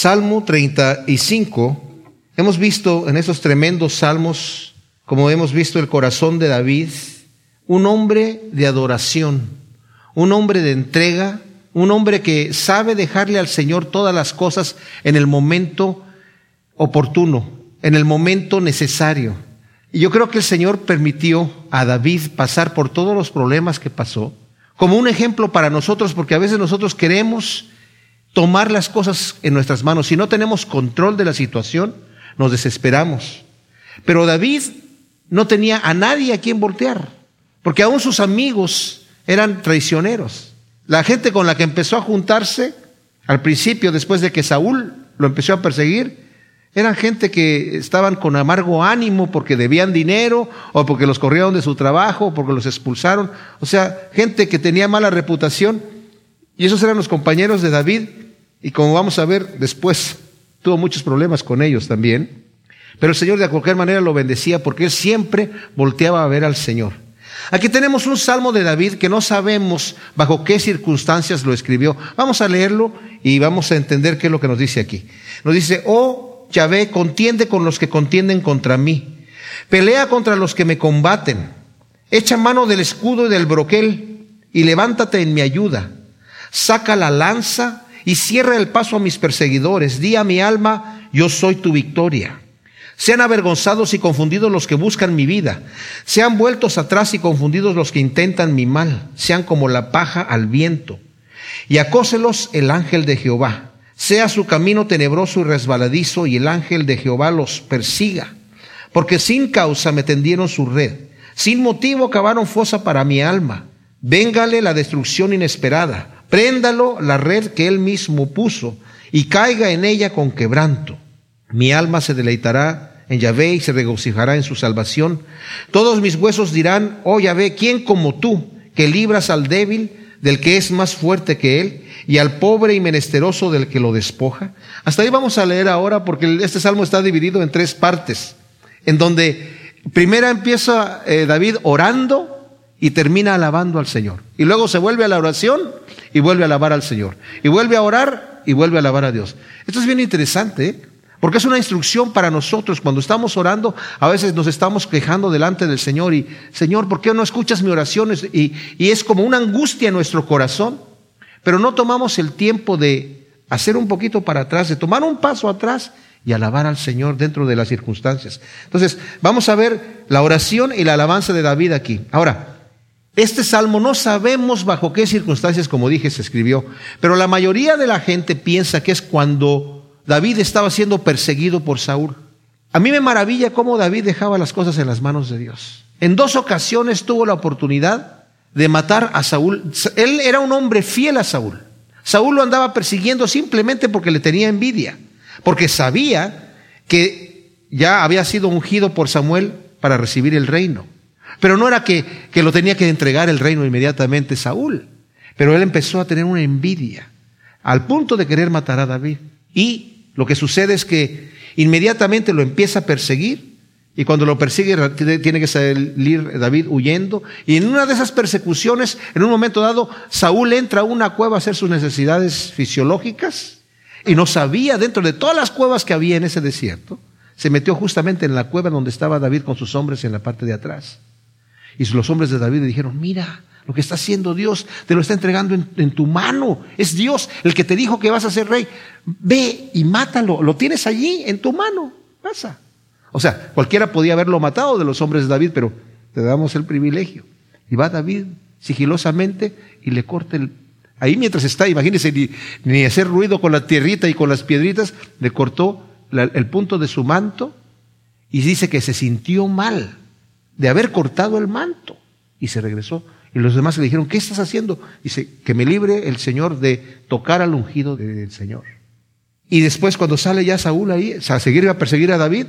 Salmo 35, hemos visto en esos tremendos salmos, como hemos visto el corazón de David, un hombre de adoración, un hombre de entrega, un hombre que sabe dejarle al Señor todas las cosas en el momento oportuno, en el momento necesario. Y yo creo que el Señor permitió a David pasar por todos los problemas que pasó, como un ejemplo para nosotros, porque a veces nosotros queremos tomar las cosas en nuestras manos. Si no tenemos control de la situación, nos desesperamos. Pero David no tenía a nadie a quien voltear, porque aún sus amigos eran traicioneros. La gente con la que empezó a juntarse al principio, después de que Saúl lo empezó a perseguir, eran gente que estaban con amargo ánimo porque debían dinero o porque los corrieron de su trabajo o porque los expulsaron. O sea, gente que tenía mala reputación. Y esos eran los compañeros de David. Y como vamos a ver después, tuvo muchos problemas con ellos también. Pero el Señor de cualquier manera lo bendecía porque él siempre volteaba a ver al Señor. Aquí tenemos un salmo de David que no sabemos bajo qué circunstancias lo escribió. Vamos a leerlo y vamos a entender qué es lo que nos dice aquí. Nos dice, oh Yahvé, contiende con los que contienden contra mí. Pelea contra los que me combaten. Echa mano del escudo y del broquel y levántate en mi ayuda. Saca la lanza y cierra el paso a mis perseguidores. Di a mi alma, yo soy tu victoria. Sean avergonzados y confundidos los que buscan mi vida. Sean vueltos atrás y confundidos los que intentan mi mal. Sean como la paja al viento. Y acóselos el ángel de Jehová sea su camino tenebroso y resbaladizo y el ángel de Jehová los persiga. Porque sin causa me tendieron su red, sin motivo cavaron fosa para mi alma. Véngale la destrucción inesperada, préndalo la red que él mismo puso y caiga en ella con quebranto. Mi alma se deleitará en Yahvé y se regocijará en su salvación. Todos mis huesos dirán, oh Yahvé, ¿quién como tú, que libras al débil del que es más fuerte que él? y al pobre y menesteroso del que lo despoja. Hasta ahí vamos a leer ahora porque este salmo está dividido en tres partes, en donde primera empieza eh, David orando y termina alabando al Señor. Y luego se vuelve a la oración y vuelve a alabar al Señor. Y vuelve a orar y vuelve a alabar a Dios. Esto es bien interesante, ¿eh? porque es una instrucción para nosotros. Cuando estamos orando, a veces nos estamos quejando delante del Señor y, Señor, ¿por qué no escuchas mi oración? Y, y es como una angustia en nuestro corazón. Pero no tomamos el tiempo de hacer un poquito para atrás, de tomar un paso atrás y alabar al Señor dentro de las circunstancias. Entonces, vamos a ver la oración y la alabanza de David aquí. Ahora, este salmo no sabemos bajo qué circunstancias, como dije, se escribió, pero la mayoría de la gente piensa que es cuando David estaba siendo perseguido por Saúl. A mí me maravilla cómo David dejaba las cosas en las manos de Dios. En dos ocasiones tuvo la oportunidad de matar a Saúl. Él era un hombre fiel a Saúl. Saúl lo andaba persiguiendo simplemente porque le tenía envidia, porque sabía que ya había sido ungido por Samuel para recibir el reino. Pero no era que, que lo tenía que entregar el reino inmediatamente Saúl, pero él empezó a tener una envidia al punto de querer matar a David. Y lo que sucede es que inmediatamente lo empieza a perseguir y cuando lo persigue, tiene que salir David huyendo. Y en una de esas persecuciones, en un momento dado, Saúl entra a una cueva a hacer sus necesidades fisiológicas. Y no sabía, dentro de todas las cuevas que había en ese desierto, se metió justamente en la cueva donde estaba David con sus hombres en la parte de atrás. Y los hombres de David le dijeron, mira, lo que está haciendo Dios, te lo está entregando en, tu mano. Es Dios el que te dijo que vas a ser rey. Ve y mátalo, lo tienes allí en tu mano. Pasa. O sea, cualquiera podía haberlo matado de los hombres de David, pero te damos el privilegio. Y va David sigilosamente y le corta el... Ahí mientras está, imagínense, ni, hacer ruido con la tierrita y con las piedritas, le cortó el punto de su manto y dice que se sintió mal de haber cortado el manto y se regresó. Y los demás le dijeron, ¿qué estás haciendo? Dice, que me libre el Señor de tocar al ungido del Señor. Y después cuando sale ya Saúl ahí, a seguir a perseguir a David,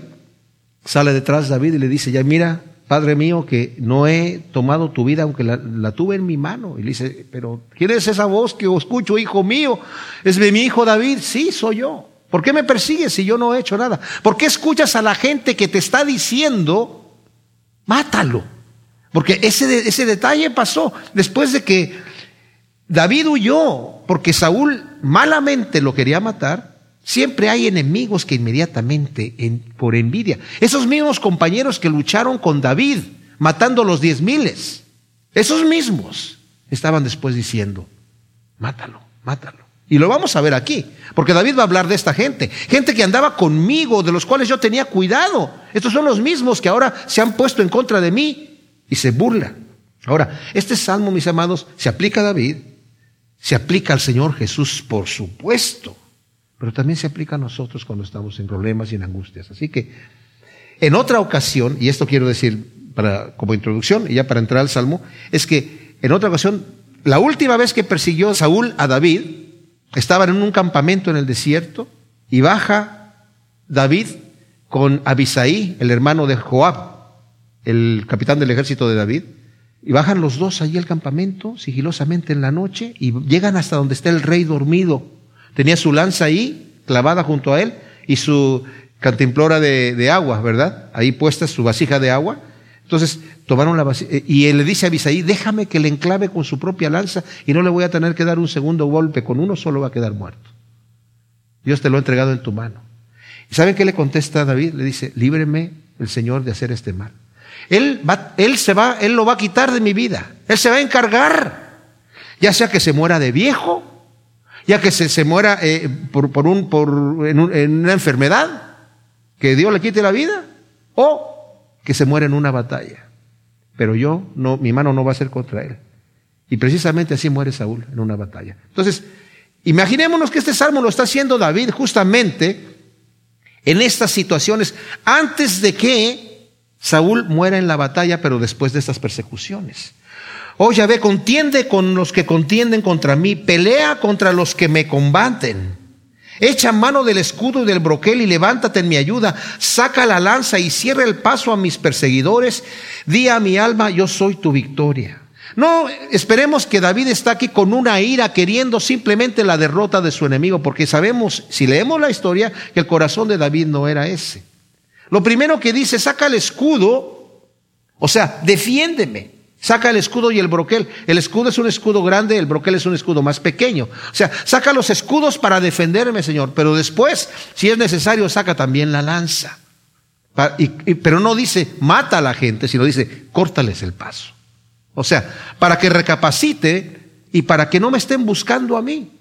sale detrás David y le dice, ya mira, Padre mío, que no he tomado tu vida aunque la, tuve en mi mano. Y le dice, pero ¿quién es esa voz que escucho, hijo mío? ¿Es de mi hijo David? Sí, soy yo. ¿Por qué me persigues si yo no he hecho nada? ¿Por qué escuchas a la gente que te está diciendo, mátalo? Porque ese, ese detalle pasó después de que David huyó, porque Saúl malamente lo quería matar, Siempre hay enemigos que inmediatamente, por envidia, esos mismos compañeros que lucharon con David, matando los diez miles, esos mismos estaban después diciendo, mátalo, mátalo. Y lo vamos a ver aquí, porque David va a hablar de esta gente, gente que andaba conmigo, de los cuales yo tenía cuidado. Estos son los mismos que ahora se han puesto en contra de mí y se burlan. Ahora, este salmo, mis amados, se aplica a David, se aplica al Señor Jesús, por supuesto, pero también se aplica a nosotros cuando estamos en problemas y en angustias. Así que, en otra ocasión, y esto quiero decir para, como introducción y ya para entrar al salmo, es que en otra ocasión, la última vez que persiguió Saúl a David, estaban en un campamento en el desierto y baja David con Abisaí, el hermano de Joab, el capitán del ejército de David, y bajan los dos allí al campamento, sigilosamente en la noche, y llegan hasta donde está el rey dormido. Tenía su lanza ahí, clavada junto a él, y su cantimplora de, agua, ¿verdad? Ahí puesta su vasija de agua. Entonces tomaron la vasija, y él le dice a Abisaí, déjame que le enclave con su propia lanza y no le voy a tener que dar un segundo golpe, con uno solo va a quedar muerto. Dios te lo ha entregado en tu mano. ¿Y saben qué le contesta David? Le dice, líbreme el Señor de hacer este mal. Él, va, él se va, Él lo va a quitar de mi vida. Él se va a encargar. Ya sea que se muera de viejo, ya que se, se muera eh, por, por, un, por en, una enfermedad, que Dios le quite la vida, o que se muera en una batalla. Pero yo, no, mi mano no va a ser contra él. Y precisamente así muere Saúl en una batalla. Entonces, imaginémonos que este salmo lo está haciendo David justamente en estas situaciones antes de que Saúl muere en la batalla, pero después de estas persecuciones. Oh Yahvé, contiende con los que contienden contra mí, pelea contra los que me combaten. Echa mano del escudo y del broquel y levántate en mi ayuda. Saca la lanza y cierra el paso a mis perseguidores. Di a mi alma, yo soy tu victoria. No esperemos que David está aquí con una ira queriendo simplemente la derrota de su enemigo, porque sabemos, si leemos la historia, que el corazón de David no era ese. Lo primero que dice, saca el escudo, o sea, defiéndeme. Saca el escudo y el broquel. El escudo es un escudo grande, el broquel es un escudo más pequeño. O sea, saca los escudos para defenderme, Señor. Pero después, si es necesario, saca también la lanza. pero no dice mata a la gente, sino dice córtales el paso. O sea, para que recapacite y para que no me estén buscando a mí.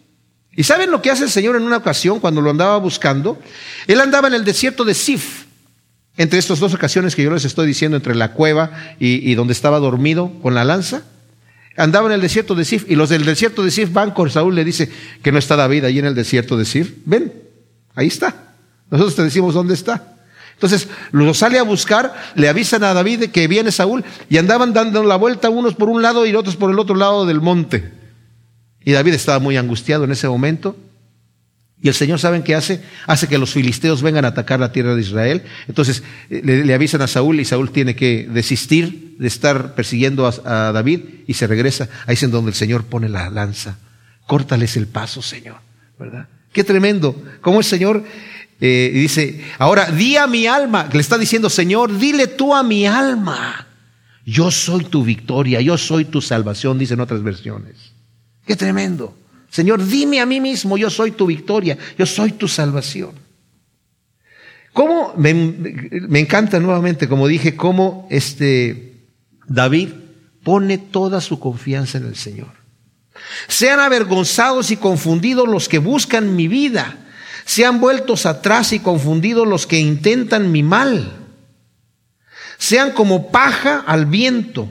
¿Y saben lo que hace el Señor en una ocasión cuando lo andaba buscando? Él andaba en el desierto de Sif. Entre estas dos ocasiones que yo les estoy diciendo, entre la cueva y, donde estaba dormido con la lanza, andaba en el desierto de Sif y los del desierto de Sif van con Saúl, le dice que no está David ahí en el desierto de Sif. Ven, ahí está. Nosotros te decimos dónde está. Entonces lo sale a buscar, le avisan a David de que viene Saúl y andaban dando la vuelta unos por un lado y otros por el otro lado del monte. Y David estaba muy angustiado en ese momento y el Señor, ¿saben qué hace? Hace que los filisteos vengan a atacar la tierra de Israel. Entonces eh, le, avisan a Saúl y Saúl tiene que desistir de estar persiguiendo a, David y se regresa. Ahí es en donde el Señor pone la lanza. Córtales el paso, Señor. ¿Verdad? Qué tremendo. Como el Señor eh, dice, ahora di a mi alma, le está diciendo, Señor, dile tú a mi alma. Yo soy tu victoria, yo soy tu salvación, dicen otras versiones. Qué tremendo. Señor, dime a mí mismo, yo soy tu victoria, yo soy tu salvación. ¿Cómo? Me, me encanta nuevamente, como dije, cómo este David pone toda su confianza en el Señor. Sean avergonzados y confundidos los que buscan mi vida. Sean vueltos atrás y confundidos los que intentan mi mal. Sean como paja al viento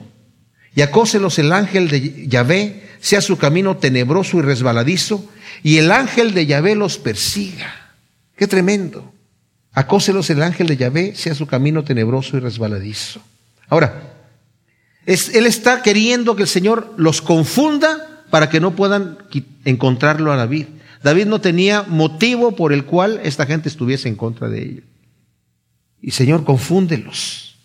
y acóselos el ángel de Yahvé sea su camino tenebroso y resbaladizo, y el ángel de Yahvé los persiga. Qué tremendo. Acóselos el ángel de Yahvé, sea su camino tenebroso y resbaladizo. Ahora, él está queriendo que el Señor los confunda para que no puedan encontrarlo a David. David no tenía motivo por el cual esta gente estuviese en contra de él. Y Señor, confúndelos.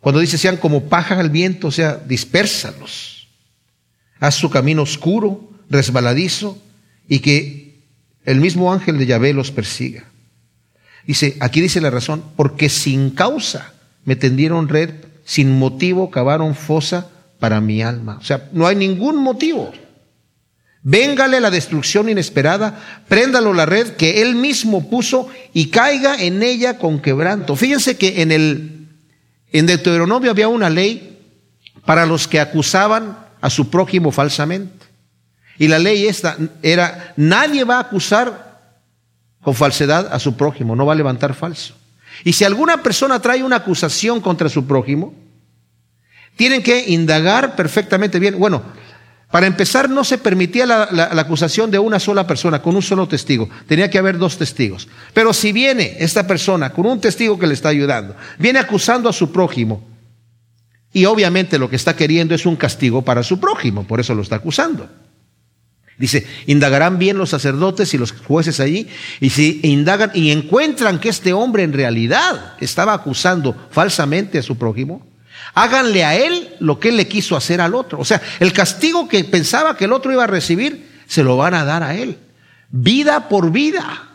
Cuando dice sean como paja al viento, o sea, dispérsalos haz su camino oscuro, resbaladizo, y que el mismo ángel de Yahvé los persiga. Dice, aquí dice la razón, porque sin causa me tendieron red, sin motivo cavaron fosa para mi alma. O sea, no hay ningún motivo. Véngale la destrucción inesperada, préndalo la red que él mismo puso y caiga en ella con quebranto. Fíjense que en el en Deuteronomio había una ley para los que acusaban a su prójimo falsamente. Y la ley esta era nadie va a acusar con falsedad a su prójimo, no va a levantar falso. Y si alguna persona trae una acusación contra su prójimo, tienen que indagar perfectamente bien. Bueno, para empezar, no se permitía la, acusación de una sola persona, con un solo testigo. Tenía que haber dos testigos. Pero si viene esta persona con un testigo que le está ayudando, viene acusando a su prójimo, y obviamente lo que está queriendo es un castigo para su prójimo, por eso lo está acusando. Dice, indagarán bien los sacerdotes y los jueces allí, y si indagan y encuentran que este hombre en realidad estaba acusando falsamente a su prójimo, Háganle a él lo que él le quiso hacer al otro. O sea, el castigo que pensaba que el otro iba a recibir, se lo van a dar a él. Vida por vida.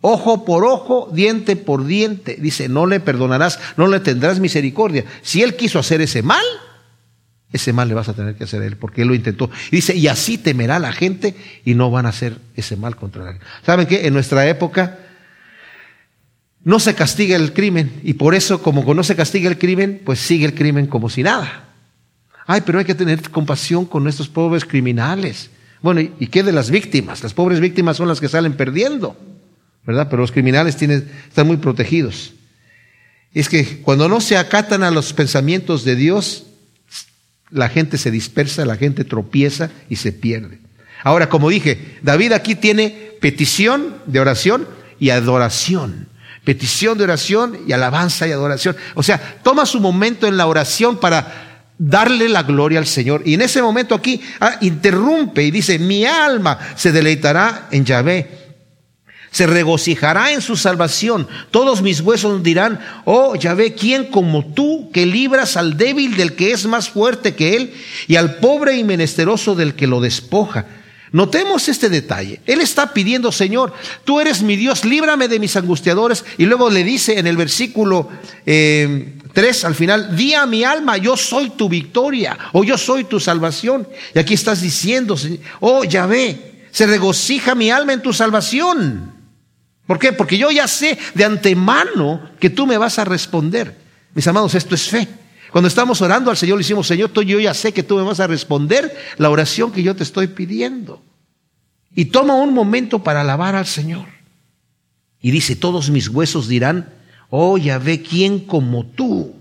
Ojo por ojo, diente por diente. Dice, no le perdonarás, no le tendrás misericordia. Si él quiso hacer ese mal, ese mal le vas a tener que hacer a él, porque él lo intentó. Dice, y así temerá la gente y no van a hacer ese mal contra él. ¿Saben qué? En nuestra época, no se castiga el crimen y por eso como no se castiga el crimen, pues sigue el crimen como si nada. Ay, pero hay que tener compasión con estos pobres criminales. Bueno, ¿y qué de las víctimas? Las pobres víctimas son las que salen perdiendo, ¿verdad? Pero los criminales tienen, están muy protegidos. Es que cuando no se acatan a los pensamientos de Dios, la gente se dispersa, la gente tropieza y se pierde. Ahora, como dije, David aquí tiene petición de oración y adoración petición de oración y alabanza y adoración. O sea, toma su momento en la oración para darle la gloria al Señor. Y en ese momento aquí ah, interrumpe y dice, mi alma se deleitará en Yahvé. Se regocijará en su salvación. Todos mis huesos dirán, oh Yahvé, ¿quién como tú que libras al débil del que es más fuerte que él y al pobre y menesteroso del que lo despoja? Notemos este detalle. Él está pidiendo, Señor, tú eres mi Dios, líbrame de mis angustiadores. Y luego le dice en el versículo 3 eh, al final, di a mi alma, yo soy tu victoria o yo soy tu salvación. Y aquí estás diciendo, oh Yahvé, se regocija mi alma en tu salvación. ¿Por qué? Porque yo ya sé de antemano que tú me vas a responder. Mis amados, esto es fe. Cuando estamos orando al Señor, le decimos, Señor, yo ya sé que tú me vas a responder la oración que yo te estoy pidiendo. Y toma un momento para alabar al Señor. Y dice, todos mis huesos dirán, oh ve ¿quién como tú?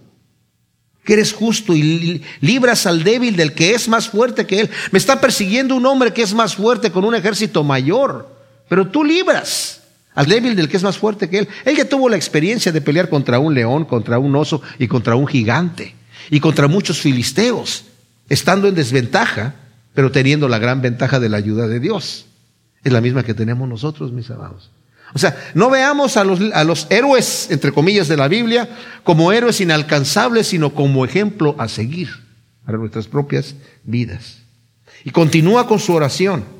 Que eres justo y libras al débil del que es más fuerte que él. Me está persiguiendo un hombre que es más fuerte con un ejército mayor, pero tú libras al débil del que es más fuerte que él. Él ya tuvo la experiencia de pelear contra un león, contra un oso y contra un gigante y contra muchos filisteos, estando en desventaja, pero teniendo la gran ventaja de la ayuda de Dios. Es la misma que tenemos nosotros, mis amados. O sea, no veamos a los, a los héroes, entre comillas, de la Biblia como héroes inalcanzables, sino como ejemplo a seguir para nuestras propias vidas. Y continúa con su oración.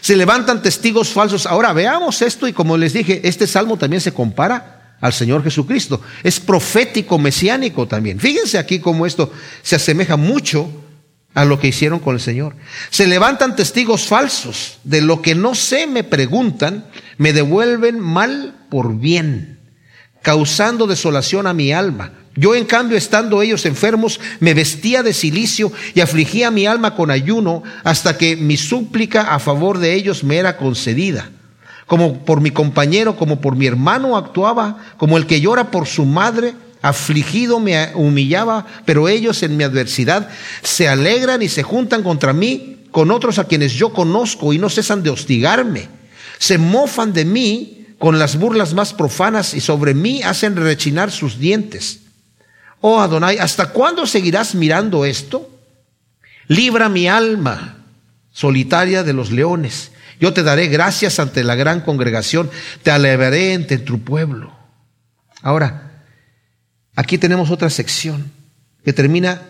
Se levantan testigos falsos. Ahora veamos esto y como les dije, este salmo también se compara al Señor Jesucristo. Es profético, mesiánico también. Fíjense aquí cómo esto se asemeja mucho a lo que hicieron con el Señor. Se levantan testigos falsos de lo que no sé, me preguntan, me devuelven mal por bien, causando desolación a mi alma. Yo en cambio, estando ellos enfermos, me vestía de silicio y afligía mi alma con ayuno hasta que mi súplica a favor de ellos me era concedida como por mi compañero, como por mi hermano actuaba, como el que llora por su madre, afligido me humillaba, pero ellos en mi adversidad se alegran y se juntan contra mí con otros a quienes yo conozco y no cesan de hostigarme. Se mofan de mí con las burlas más profanas y sobre mí hacen rechinar sus dientes. Oh Adonai, ¿hasta cuándo seguirás mirando esto? Libra mi alma solitaria de los leones yo te daré gracias ante la gran congregación, te alevaré entre tu pueblo. Ahora, aquí tenemos otra sección que termina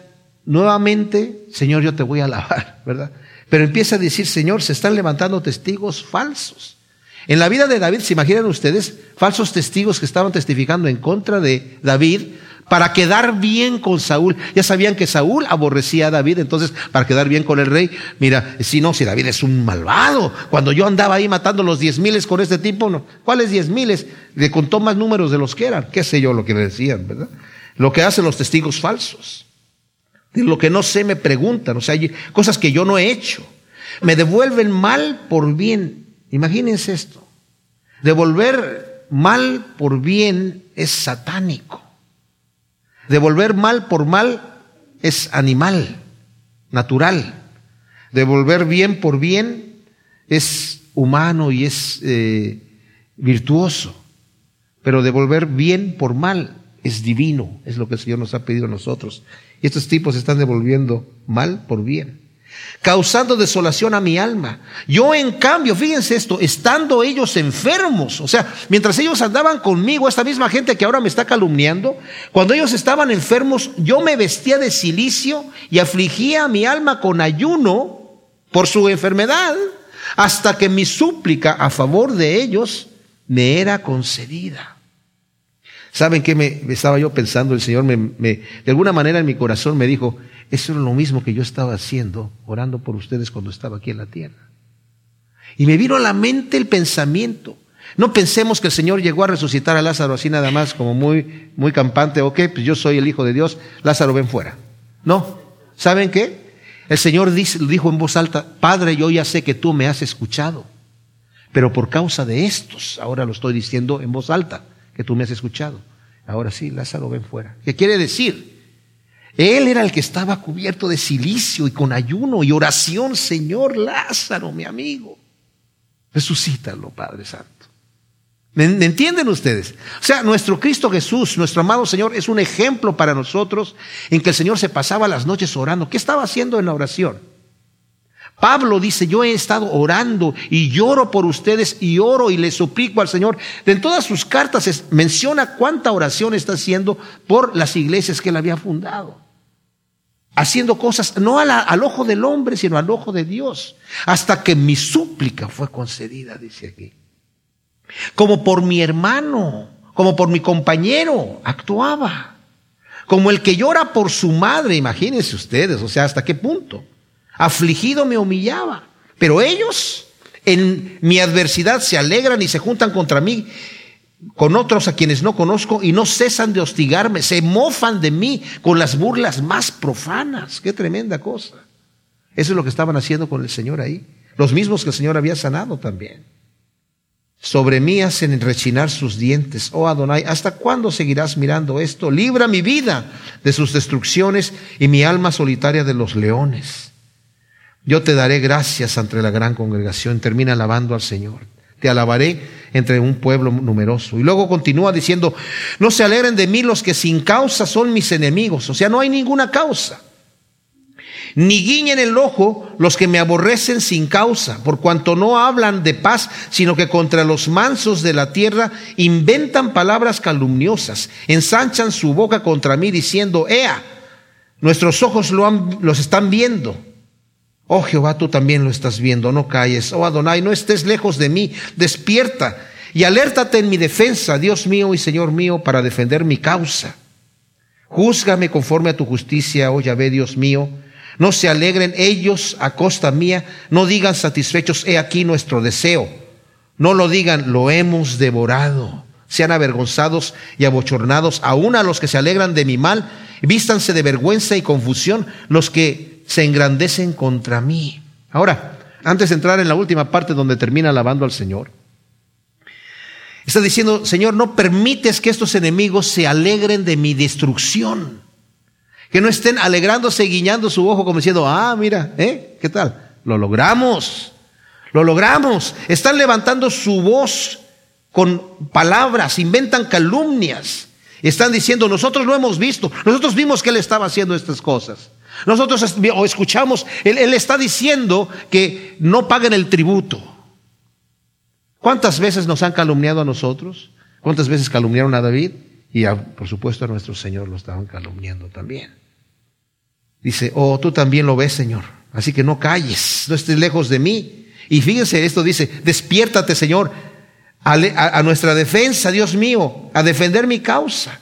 nuevamente, Señor, yo te voy a alabar, ¿verdad? Pero empieza a decir, Señor, se están levantando testigos falsos. En la vida de David, ¿se imaginan ustedes falsos testigos que estaban testificando en contra de David para quedar bien con Saúl. Ya sabían que Saúl aborrecía a David, entonces para quedar bien con el rey, mira, si no, si David es un malvado, cuando yo andaba ahí matando los diez miles con este tipo, ¿cuáles diez miles? Le contó más números de los que eran, qué sé yo lo que le decían, ¿verdad? Lo que hacen los testigos falsos. De lo que no sé me preguntan, o sea, cosas que yo no he hecho. Me devuelven mal por bien. Imagínense esto. Devolver mal por bien es satánico. Devolver mal por mal es animal, natural. Devolver bien por bien es humano y es eh, virtuoso. Pero devolver bien por mal es divino, es lo que el Señor nos ha pedido a nosotros. Y estos tipos están devolviendo mal por bien causando desolación a mi alma. Yo en cambio, fíjense esto, estando ellos enfermos, o sea, mientras ellos andaban conmigo, esta misma gente que ahora me está calumniando, cuando ellos estaban enfermos, yo me vestía de silicio y afligía a mi alma con ayuno por su enfermedad, hasta que mi súplica a favor de ellos me era concedida. ¿Saben qué me estaba yo pensando? El Señor me, de alguna manera en mi corazón me dijo, eso era lo mismo que yo estaba haciendo, orando por ustedes cuando estaba aquí en la tierra. Y me vino a la mente el pensamiento. No pensemos que el Señor llegó a resucitar a Lázaro así nada más, como muy, muy campante, ok, pues yo soy el Hijo de Dios, Lázaro ven fuera. No, ¿saben qué? El Señor dijo en voz alta, Padre, yo ya sé que tú me has escuchado, pero por causa de estos, ahora lo estoy diciendo en voz alta, que tú me has escuchado. Ahora sí, Lázaro ven fuera. ¿Qué quiere decir? Él era el que estaba cubierto de silicio y con ayuno y oración, Señor Lázaro, mi amigo. Resucítalo, Padre Santo. ¿Me entienden ustedes? O sea, nuestro Cristo Jesús, nuestro amado Señor, es un ejemplo para nosotros en que el Señor se pasaba las noches orando. ¿Qué estaba haciendo en la oración? Pablo dice, yo he estado orando y lloro por ustedes y oro y le suplico al Señor. En todas sus cartas menciona cuánta oración está haciendo por las iglesias que él había fundado haciendo cosas no al ojo del hombre, sino al ojo de Dios, hasta que mi súplica fue concedida, dice aquí. Como por mi hermano, como por mi compañero, actuaba. Como el que llora por su madre, imagínense ustedes, o sea, hasta qué punto. Afligido me humillaba. Pero ellos en mi adversidad se alegran y se juntan contra mí con otros a quienes no conozco y no cesan de hostigarme, se mofan de mí con las burlas más profanas. Qué tremenda cosa. Eso es lo que estaban haciendo con el Señor ahí. Los mismos que el Señor había sanado también. Sobre mí hacen rechinar sus dientes. Oh Adonai, ¿hasta cuándo seguirás mirando esto? Libra mi vida de sus destrucciones y mi alma solitaria de los leones. Yo te daré gracias ante la gran congregación. Termina alabando al Señor te alabaré entre un pueblo numeroso. Y luego continúa diciendo, no se alegren de mí los que sin causa son mis enemigos. O sea, no hay ninguna causa. Ni guiñen el ojo los que me aborrecen sin causa, por cuanto no hablan de paz, sino que contra los mansos de la tierra inventan palabras calumniosas, ensanchan su boca contra mí diciendo, Ea, nuestros ojos lo han, los están viendo Oh Jehová, tú también lo estás viendo, no calles. Oh Adonai, no estés lejos de mí, despierta y alértate en mi defensa, Dios mío y Señor mío, para defender mi causa. Júzgame conforme a tu justicia, oh Yahvé, Dios mío. No se alegren ellos a costa mía, no digan satisfechos, he aquí nuestro deseo. No lo digan, lo hemos devorado. Sean avergonzados y abochornados, aun a los que se alegran de mi mal, vístanse de vergüenza y confusión los que se engrandecen contra mí. Ahora, antes de entrar en la última parte donde termina alabando al Señor, está diciendo, Señor, no permites que estos enemigos se alegren de mi destrucción. Que no estén alegrándose, guiñando su ojo como diciendo, ah, mira, ¿eh? ¿Qué tal? Lo logramos, lo logramos. Están levantando su voz con palabras, inventan calumnias. Están diciendo, nosotros lo hemos visto, nosotros vimos que él estaba haciendo estas cosas. Nosotros o escuchamos, él, está diciendo que no paguen el tributo. ¿Cuántas veces nos han calumniado a nosotros? ¿Cuántas veces calumniaron a David? Y por supuesto a nuestro Señor lo estaban calumniando también. Dice, oh, tú también lo ves, Señor. Así que no calles, no estés lejos de mí. Y fíjense, esto dice, despiértate, Señor, a, a nuestra defensa, Dios mío, a defender mi causa.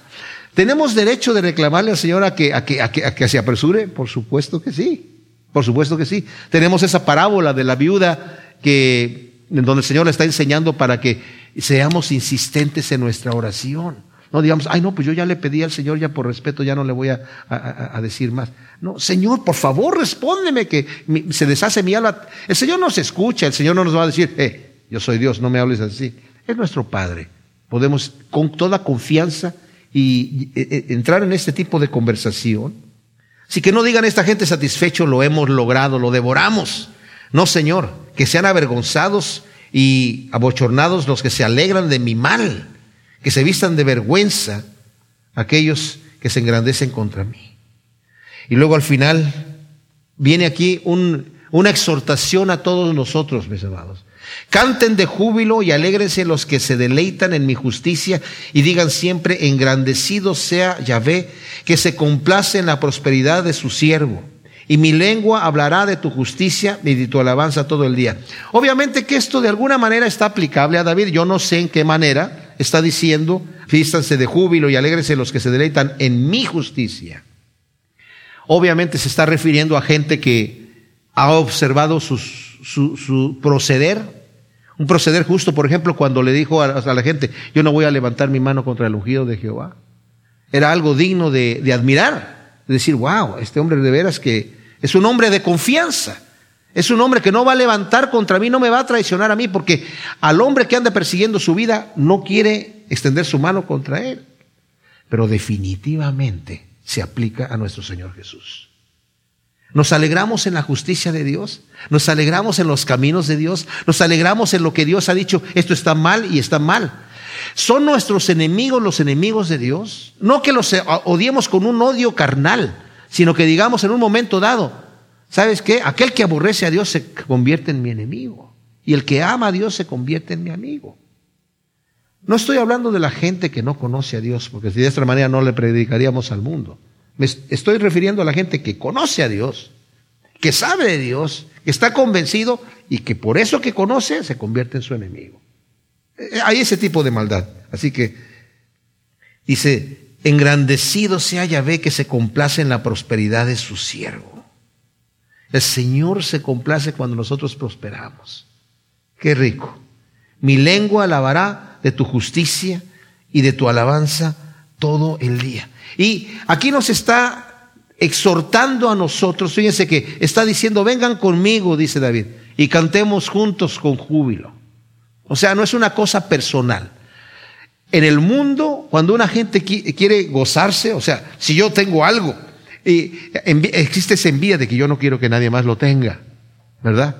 ¿Tenemos derecho de reclamarle al Señor a que, a que, a que, a que se apresure? Por supuesto que sí. Por supuesto que sí. Tenemos esa parábola de la viuda que, en donde el Señor le está enseñando para que seamos insistentes en nuestra oración. No digamos, ay no, pues yo ya le pedí al Señor, ya por respeto ya no le voy a, a, a decir más. No, Señor, por favor, respóndeme que se deshace mi alma. El Señor nos escucha, el Señor no nos va a decir, eh, yo soy Dios, no me hables así. Es nuestro Padre. Podemos con toda confianza y, y, y entrar en este tipo de conversación. Así que no digan esta gente satisfecho, lo hemos logrado, lo devoramos. No, Señor, que sean avergonzados y abochornados los que se alegran de mi mal, que se vistan de vergüenza aquellos que se engrandecen contra mí. Y luego al final viene aquí un, una exhortación a todos nosotros, mis amados. Canten de júbilo y alégrense los que se deleitan en mi justicia y digan siempre, engrandecido sea Yahvé, que se complace en la prosperidad de su siervo. Y mi lengua hablará de tu justicia y de tu alabanza todo el día. Obviamente que esto de alguna manera está aplicable a David. Yo no sé en qué manera está diciendo, fístanse de júbilo y alégrense los que se deleitan en mi justicia. Obviamente se está refiriendo a gente que ha observado su, su proceder un proceder justo, por ejemplo, cuando le dijo a, a, la gente, yo no voy a levantar mi mano contra el ungido de Jehová. Era algo digno de, de admirar, de decir, wow, este hombre de veras que es un hombre de confianza. Es un hombre que no va a levantar contra mí, no me va a traicionar a mí, porque al hombre que anda persiguiendo su vida no quiere extender su mano contra él. Pero definitivamente se aplica a nuestro Señor Jesús. Nos alegramos en la justicia de Dios, nos alegramos en los caminos de Dios, nos alegramos en lo que Dios ha dicho, esto está mal y está mal. ¿Son nuestros enemigos los enemigos de Dios? No que los odiemos con un odio carnal, sino que digamos en un momento dado, ¿sabes qué? Aquel que aborrece a Dios se convierte en mi enemigo y el que ama a Dios se convierte en mi amigo. No estoy hablando de la gente que no conoce a Dios, porque de esta manera no le predicaríamos al mundo. Me estoy refiriendo a la gente que conoce a Dios, que sabe de Dios, que está convencido y que por eso que conoce se convierte en su enemigo. Hay ese tipo de maldad. Así que dice, engrandecido sea Yahvé que se complace en la prosperidad de su siervo. El Señor se complace cuando nosotros prosperamos. Qué rico. Mi lengua alabará de tu justicia y de tu alabanza todo el día. Y aquí nos está exhortando a nosotros, fíjense que está diciendo, vengan conmigo, dice David, y cantemos juntos con júbilo. O sea, no es una cosa personal. En el mundo, cuando una gente quiere gozarse, o sea, si yo tengo algo, y existe esa envidia de que yo no quiero que nadie más lo tenga, ¿verdad?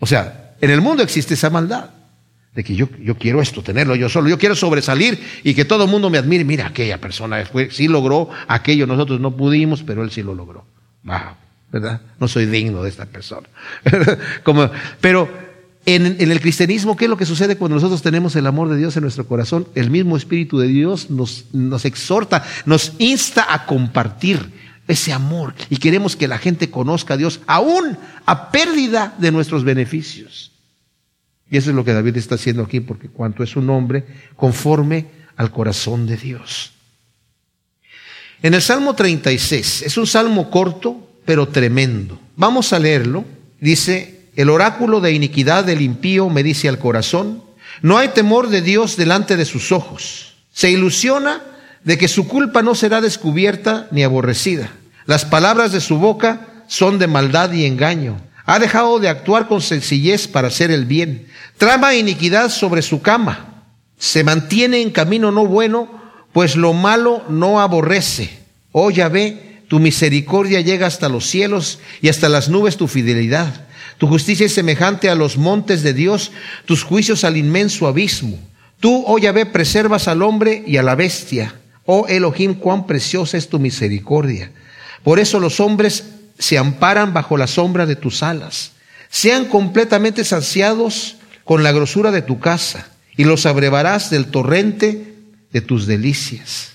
O sea, en el mundo existe esa maldad de que yo, yo quiero esto, tenerlo yo solo, yo quiero sobresalir y que todo el mundo me admire, mira, aquella persona fue, sí logró aquello, nosotros no pudimos, pero él sí lo logró. Wow, ¿verdad? No soy digno de esta persona. Como, pero en, en, el cristianismo, ¿qué es lo que sucede cuando nosotros tenemos el amor de Dios en nuestro corazón? El mismo Espíritu de Dios nos, nos exhorta, nos insta a compartir ese amor y queremos que la gente conozca a Dios aún a pérdida de nuestros beneficios. Y eso es lo que David está haciendo aquí, porque cuanto es un hombre conforme al corazón de Dios. En el Salmo 36, es un salmo corto, pero tremendo. Vamos a leerlo. Dice, el oráculo de iniquidad del impío me dice al corazón, no hay temor de Dios delante de sus ojos. Se ilusiona de que su culpa no será descubierta ni aborrecida. Las palabras de su boca son de maldad y engaño. Ha dejado de actuar con sencillez para hacer el bien. Trama iniquidad sobre su cama. Se mantiene en camino no bueno, pues lo malo no aborrece. Oh Yahvé, tu misericordia llega hasta los cielos y hasta las nubes tu fidelidad. Tu justicia es semejante a los montes de Dios, tus juicios al inmenso abismo. Tú, oh Yahvé, preservas al hombre y a la bestia. Oh Elohim, cuán preciosa es tu misericordia. Por eso los hombres se amparan bajo la sombra de tus alas. Sean completamente saciados con la grosura de tu casa y los abrevarás del torrente de tus delicias.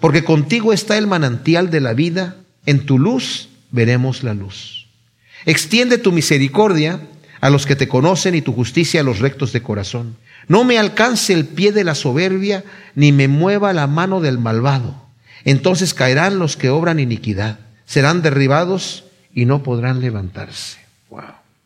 Porque contigo está el manantial de la vida, en tu luz veremos la luz. Extiende tu misericordia a los que te conocen y tu justicia a los rectos de corazón. No me alcance el pie de la soberbia, ni me mueva la mano del malvado Entonces caerán los que obran iniquidad, serán derribados y no podrán levantarse. Wow.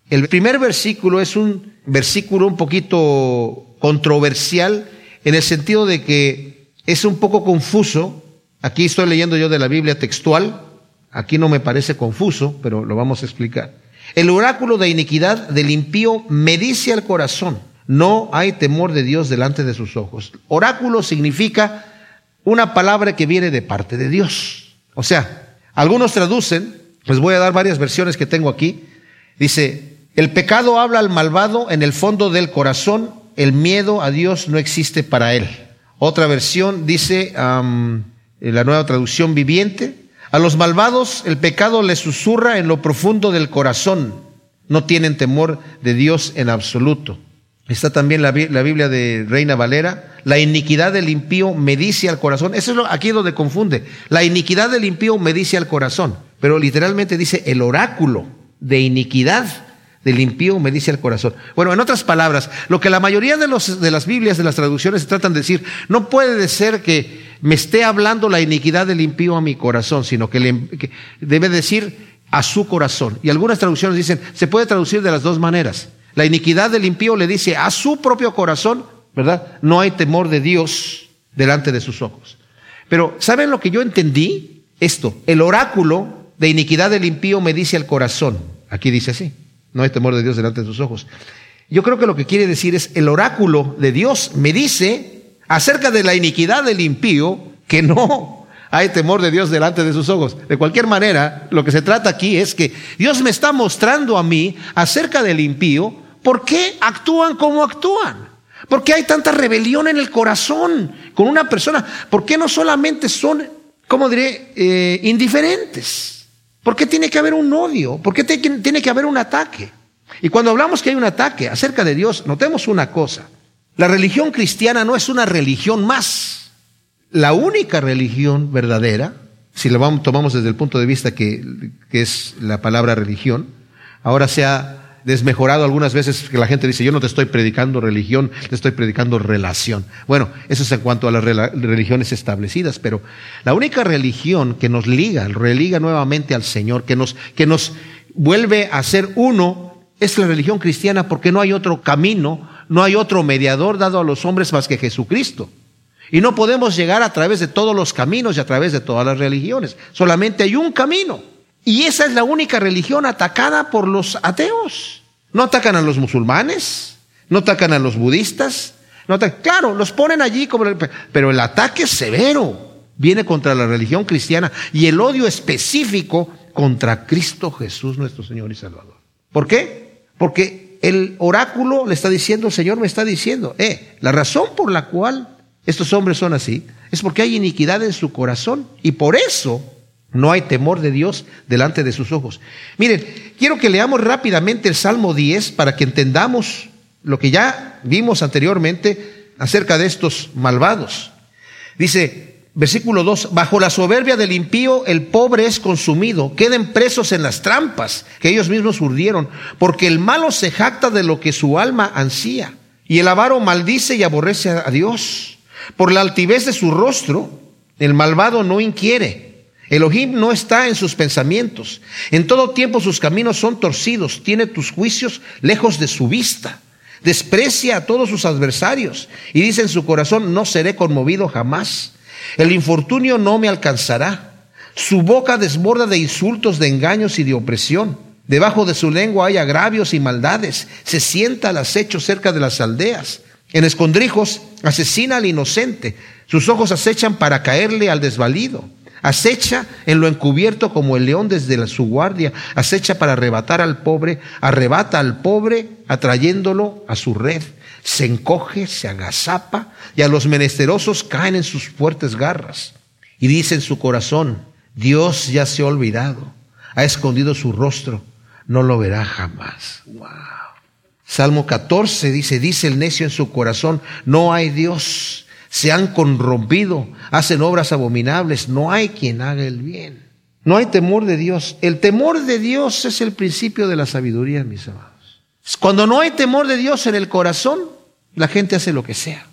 El primer versículo es un versículo un poquito controversial en el sentido de que es un poco confuso. Aquí estoy leyendo yo de la Biblia textual, aquí no me parece confuso, pero lo vamos a explicar. El oráculo de iniquidad del impío me dice al corazón, no hay temor de Dios delante de sus ojos. Oráculo significa una palabra que viene de parte de Dios. O sea, algunos traducen, les voy a dar varias versiones que tengo aquí, dice, el pecado habla al malvado en el fondo del corazón, el miedo a Dios no existe para él. Otra versión dice, en la nueva traducción viviente, a los malvados el pecado les susurra en lo profundo del corazón. No tienen temor de Dios en absoluto. Está también la, Biblia de Reina Valera. La iniquidad del impío me dice al corazón. Eso es lo, aquí donde confunde. La iniquidad del impío me dice al corazón. Pero literalmente dice el oráculo de iniquidad del impío me dice al corazón. Bueno, en otras palabras, lo que la mayoría de, los, de las Biblias, de las traducciones, se tratan de decir, no puede ser que me esté hablando la iniquidad del impío a mi corazón, sino que, le, que debe decir a su corazón. Y algunas traducciones dicen, se puede traducir de las dos maneras. La iniquidad del impío le dice a su propio corazón, ¿verdad? No hay temor de Dios delante de sus ojos. Pero, ¿saben lo que yo entendí? Esto, el oráculo de iniquidad del impío me dice al corazón. Aquí dice así. No hay temor de Dios delante de sus ojos. Yo creo que lo que quiere decir es, el oráculo de Dios me dice acerca de la iniquidad del impío que no hay temor de Dios delante de sus ojos. De cualquier manera, lo que se trata aquí es que Dios me está mostrando a mí acerca del impío por qué actúan como actúan. ¿Por qué hay tanta rebelión en el corazón con una persona? ¿Por qué no solamente son, como diré, eh, indiferentes? ¿Por qué tiene que haber un odio? ¿Por qué tiene que haber un ataque? Y cuando hablamos que hay un ataque acerca de Dios, notemos una cosa. La religión cristiana no es una religión más. La única religión verdadera, si lo tomamos desde el punto de vista que, que es la palabra religión, ahora sea desmejorado algunas veces que la gente dice, yo no te estoy predicando religión, te estoy predicando relación. Bueno, eso es en cuanto a las religiones establecidas, pero la única religión que nos liga, religa nuevamente al Señor, que nos, que nos vuelve a ser uno, es la religión cristiana porque no hay otro camino, no hay otro mediador dado a los hombres más que Jesucristo. Y no podemos llegar a través de todos los caminos y a través de todas las religiones. Solamente hay un camino. Y esa es la única religión atacada por los ateos. No atacan a los musulmanes, no atacan a los budistas. No claro, los ponen allí como... Pero el ataque severo viene contra la religión cristiana y el odio específico contra Cristo Jesús nuestro Señor y Salvador. ¿Por qué? Porque el oráculo le está diciendo, el Señor me está diciendo, eh, la razón por la cual estos hombres son así es porque hay iniquidad en su corazón y por eso no hay temor de Dios delante de sus ojos. Miren, quiero que leamos rápidamente el Salmo 10 para que entendamos lo que ya vimos anteriormente acerca de estos malvados. Dice, versículo 2, bajo la soberbia del impío el pobre es consumido, queden presos en las trampas que ellos mismos urdieron, porque el malo se jacta de lo que su alma ansía, y el avaro maldice y aborrece a Dios. Por la altivez de su rostro, el malvado no inquiere Elohim no está en sus pensamientos. En todo tiempo sus caminos son torcidos. Tiene tus juicios lejos de su vista. Desprecia a todos sus adversarios y dice en su corazón, no seré conmovido jamás. El infortunio no me alcanzará. Su boca desborda de insultos, de engaños y de opresión. Debajo de su lengua hay agravios y maldades. Se sienta al acecho cerca de las aldeas. En escondrijos asesina al inocente. Sus ojos acechan para caerle al desvalido. Acecha en lo encubierto como el león desde su guardia. Acecha para arrebatar al pobre. Arrebata al pobre atrayéndolo a su red. Se encoge, se agazapa y a los menesterosos caen en sus fuertes garras. Y dice en su corazón, Dios ya se ha olvidado. Ha escondido su rostro. No lo verá jamás. Wow. Salmo 14 dice, dice el necio en su corazón, no hay Dios se han corrompido, hacen obras abominables, no hay quien haga el bien. No hay temor de Dios. El temor de Dios es el principio de la sabiduría, mis amados. Cuando no hay temor de Dios en el corazón, la gente hace lo que sea.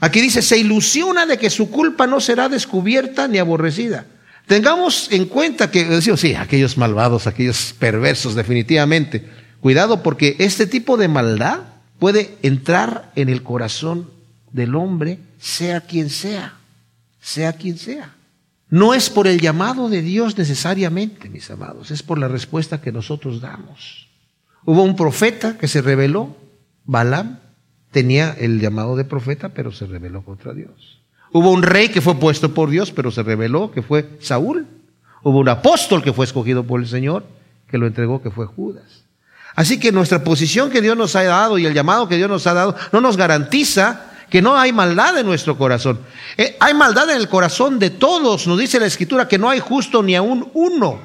Aquí dice, se ilusiona de que su culpa no será descubierta ni aborrecida. Tengamos en cuenta que, decimos, sí, aquellos malvados, aquellos perversos, definitivamente. Cuidado porque este tipo de maldad puede entrar en el corazón del hombre, sea quien sea, sea quien sea. No es por el llamado de Dios necesariamente, mis amados, es por la respuesta que nosotros damos. Hubo un profeta que se rebeló, Balaam, tenía el llamado de profeta, pero se rebeló contra Dios. Hubo un rey que fue puesto por Dios, pero se reveló que fue Saúl. Hubo un apóstol que fue escogido por el Señor, que lo entregó, que fue Judas. Así que nuestra posición que Dios nos ha dado y el llamado que Dios nos ha dado no nos garantiza que no hay maldad en nuestro corazón. Eh, hay maldad en el corazón de todos. Nos dice la Escritura que no hay justo ni aún uno.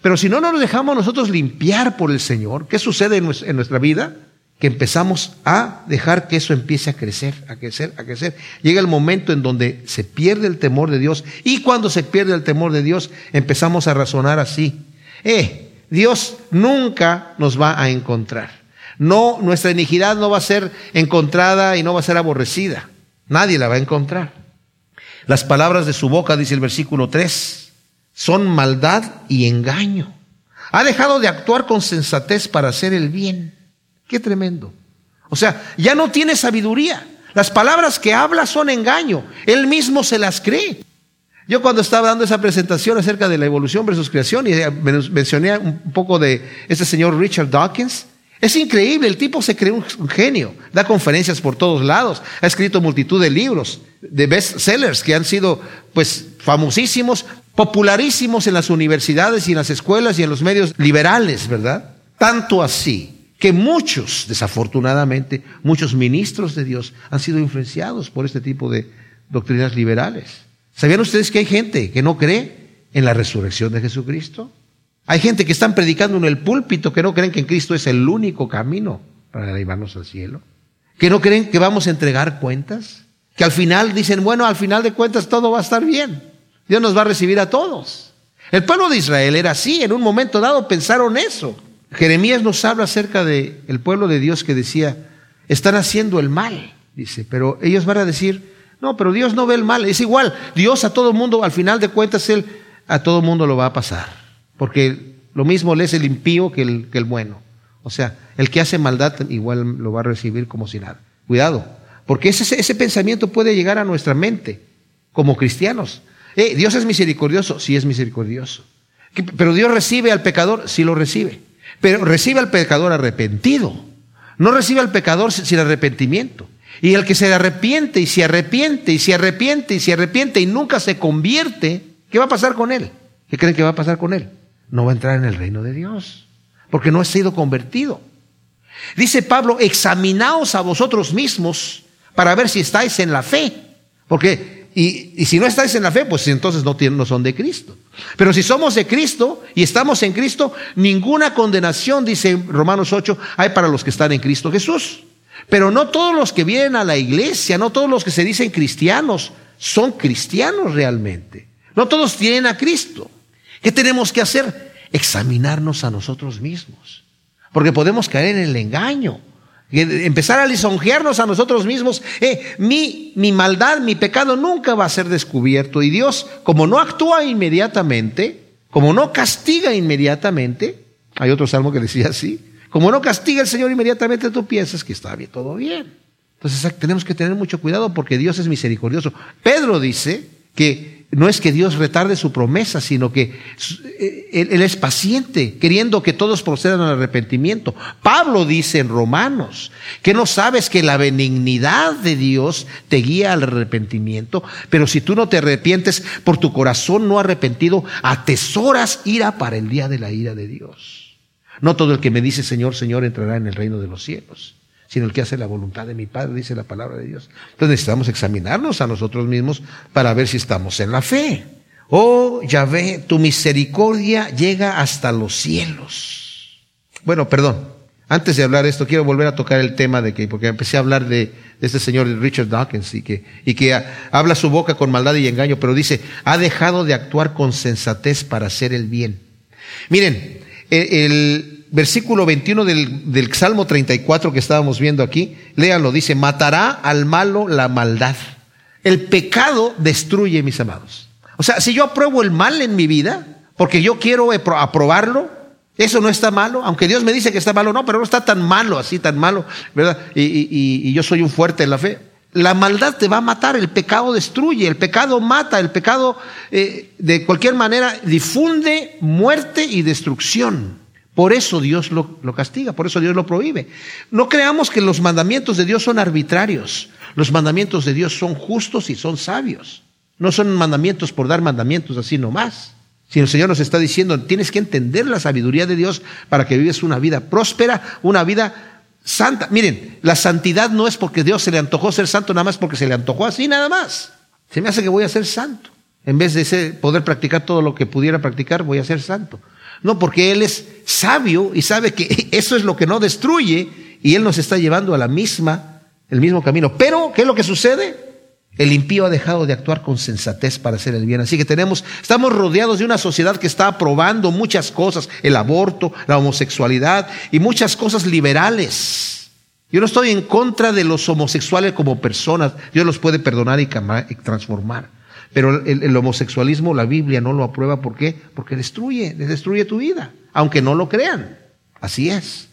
Pero si no nos dejamos nosotros limpiar por el Señor, ¿qué sucede en nuestra vida? que empezamos a dejar que eso empiece a crecer, a crecer, a crecer. Llega el momento en donde se pierde el temor de Dios y cuando se pierde el temor de Dios empezamos a razonar así. Eh, Dios nunca nos va a encontrar. No, nuestra iniquidad no va a ser encontrada y no va a ser aborrecida. Nadie la va a encontrar. Las palabras de su boca, dice el versículo 3, son maldad y engaño. Ha dejado de actuar con sensatez para hacer el bien Qué tremendo. O sea, ya no tiene sabiduría. Las palabras que habla son engaño. Él mismo se las cree. Yo cuando estaba dando esa presentación acerca de la evolución versus creación y mencioné un poco de este señor Richard Dawkins, es increíble, el tipo se cree un, genio, da conferencias por todos lados, ha escrito multitud de libros, de bestsellers que han sido pues famosísimos, popularísimos en las universidades y en las escuelas y en los medios liberales, ¿verdad? Tanto así que muchos, desafortunadamente, muchos ministros de Dios han sido influenciados por este tipo de doctrinas liberales. ¿Sabían ustedes que hay gente que no cree en la resurrección de Jesucristo? Hay gente que están predicando en el púlpito que no creen que en Cristo es el único camino para llevarnos al cielo. Que no creen que vamos a entregar cuentas. Que al final dicen, bueno, al final de cuentas todo va a estar bien. Dios nos va a recibir a todos. El pueblo de Israel era así, en un momento dado pensaron eso. Jeremías nos habla acerca del el pueblo de Dios que decía, están haciendo el mal, dice, pero ellos van a decir, no, pero Dios no ve el mal, es igual, Dios a todo mundo, al final de cuentas, Él a todo mundo lo va a pasar, porque lo mismo le es el impío que el, bueno. O sea, el que hace maldad igual lo va a recibir como si nada. Cuidado, porque ese, ese pensamiento puede llegar a nuestra mente como cristianos. Eh, Dios es misericordioso, sí es misericordioso. Pero Dios recibe al pecador, sí lo recibe. Pero recibe al pecador arrepentido. No recibe al pecador sin arrepentimiento. Y el que se arrepiente y se arrepiente y se arrepiente y se arrepiente y nunca se convierte, ¿qué va a pasar con él? ¿Qué creen que va a pasar con él? No va a entrar en el reino de Dios, porque no ha sido convertido. Dice Pablo, examinaos a vosotros mismos para ver si estáis en la fe, porque y, si no estáis en la fe, pues entonces no, no son de Cristo. Pero si somos de Cristo y estamos en Cristo, ninguna condenación, dice Romanos 8, hay para los que están en Cristo Jesús. Pero no todos los que vienen a la iglesia, no todos los que se dicen cristianos, son cristianos realmente. No todos tienen a Cristo. ¿Qué tenemos que hacer? Examinarnos a nosotros mismos. Porque podemos caer en el engaño empezar a lisonjearnos a nosotros mismos. Eh, mi, mi maldad, mi pecado nunca va a ser descubierto. Y Dios, como no actúa inmediatamente, como no castiga inmediatamente, hay otro salmo que decía así, como no castiga el Señor inmediatamente, tú piensas que está bien, todo bien. Entonces tenemos que tener mucho cuidado porque Dios es misericordioso. Pedro dice que no es que Dios retarde su promesa, sino que eh, Él, es paciente, queriendo que todos procedan al arrepentimiento. Pablo dice en Romanos que no sabes que la benignidad de Dios te guía al arrepentimiento, pero si tú no te arrepientes por tu corazón no arrepentido, atesoras ira para el día de la ira de Dios. No todo el que me dice Señor, Señor entrará en el reino de los cielos sino el que hace la voluntad de mi Padre, dice la palabra de Dios. Entonces necesitamos examinarnos a nosotros mismos para ver si estamos en la fe. Oh Yahvé, tu misericordia llega hasta los cielos. Bueno, perdón. Antes de hablar esto, quiero volver a tocar el tema de que, porque empecé a hablar de, este señor Richard Dawkins y que, y que habla su boca con maldad y engaño, pero dice, ha dejado de actuar con sensatez para hacer el bien. Miren, el, versículo 21 del, del, Salmo 34 que estábamos viendo aquí, léanlo, dice, matará al malo la maldad El pecado destruye, mis amados. O sea, si yo apruebo el mal en mi vida, porque yo quiero aprobarlo, eso no está malo, aunque Dios me dice que está malo, no, pero no está tan malo, así tan malo, ¿verdad? Y, yo soy un fuerte en la fe. La maldad te va a matar, el pecado destruye, el pecado mata, el pecado eh, de cualquier manera difunde muerte y destrucción. Por eso Dios lo, lo, castiga, por eso Dios lo prohíbe. No creamos que los mandamientos de Dios son arbitrarios. Los mandamientos de Dios son justos y son sabios. No son mandamientos por dar mandamientos así nomás. Si el Señor nos está diciendo, tienes que entender la sabiduría de Dios para que vives una vida próspera, una vida santa. Miren, la santidad no es porque Dios se le antojó ser santo, nada más porque se le antojó así, nada más. Se me hace que voy a ser santo. En vez de poder practicar todo lo que pudiera practicar, voy a ser santo. No, porque Él es sabio y sabe que eso es lo que no destruye y Él nos está llevando a la misma, el mismo camino. Pero, ¿qué es lo que sucede? El impío ha dejado de actuar con sensatez para hacer el bien. Así que tenemos, estamos rodeados de una sociedad que está aprobando muchas cosas, el aborto, la homosexualidad y muchas cosas liberales. Yo no estoy en contra de los homosexuales como personas. Dios los puede perdonar y, transformar. Pero el, el, homosexualismo, la Biblia no lo aprueba. ¿Por qué? Porque destruye, destruye tu vida. Aunque no lo crean. Así es.